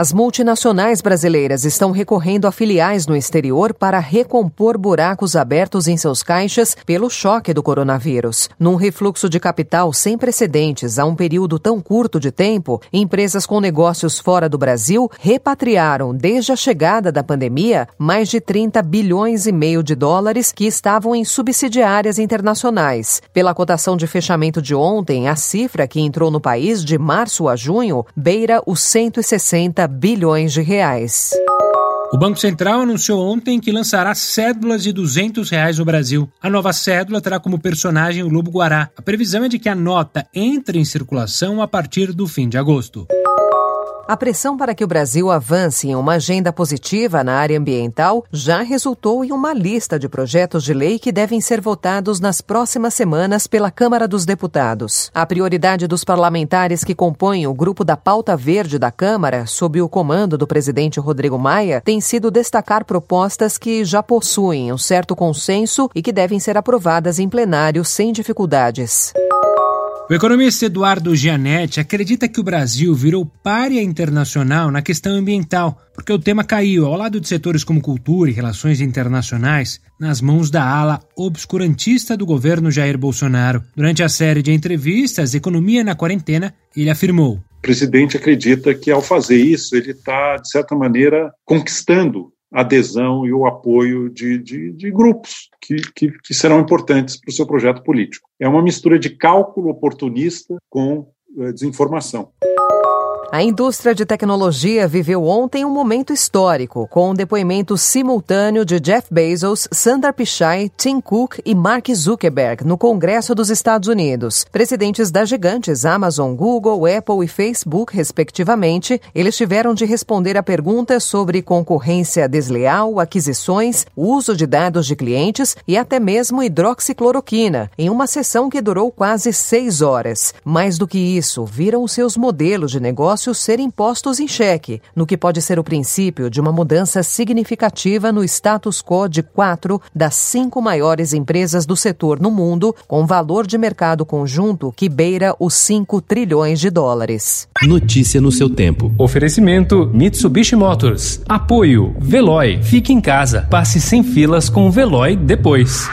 As multinacionais brasileiras estão recorrendo a filiais no exterior para recompor buracos abertos em seus caixas pelo choque do coronavírus. Num refluxo de capital sem precedentes a um período tão curto de tempo, empresas com negócios fora do Brasil repatriaram, desde a chegada da pandemia, mais de 30 bilhões e meio de dólares que estavam em subsidiárias internacionais. Pela cotação de fechamento de ontem, a cifra que entrou no país de março a junho beira os 160 bilhões de reais. O Banco Central anunciou ontem que lançará cédulas de 200 reais no Brasil. A nova cédula terá como personagem o Lobo Guará. A previsão é de que a nota entre em circulação a partir do fim de agosto. A pressão para que o Brasil avance em uma agenda positiva na área ambiental já resultou em uma lista de projetos de lei que devem ser votados nas próximas semanas pela Câmara dos Deputados. A prioridade dos parlamentares que compõem o grupo da Pauta Verde da Câmara, sob o comando do presidente Rodrigo Maia, tem sido destacar propostas que já possuem um certo consenso e que devem ser aprovadas em plenário sem dificuldades. O economista Eduardo Gianetti acredita que o Brasil virou párea internacional na questão ambiental, porque o tema caiu, ao lado de setores como cultura e relações internacionais, nas mãos da ala obscurantista do governo Jair Bolsonaro. Durante a série de entrevistas Economia na Quarentena, ele afirmou: O presidente acredita que, ao fazer isso, ele está, de certa maneira, conquistando adesão e o apoio de, de, de grupos que, que, que, serão importantes para o seu projeto político. É uma mistura de cálculo oportunista com eh, desinformação. A indústria de tecnologia viveu ontem um momento histórico, com o um depoimento simultâneo de Jeff Bezos, Sundar Pichai, Tim Cook e Mark Zuckerberg no Congresso dos Estados Unidos. Presidentes das gigantes Amazon, Google, Apple e Facebook, respectivamente, eles tiveram de responder a perguntas sobre concorrência desleal, aquisições, uso de dados de clientes e até mesmo hidroxicloroquina, em uma sessão que durou quase seis horas. Mais do que isso, viram seus modelos de negócio negócios serem postos em xeque, no que pode ser o princípio de uma mudança significativa no status quo de quatro das cinco maiores empresas do setor no mundo, com valor de mercado conjunto que beira os 5 trilhões de dólares. Notícia no seu tempo. Oferecimento Mitsubishi Motors. Apoio Veloy. Fique em casa. Passe sem filas com o Veloy depois.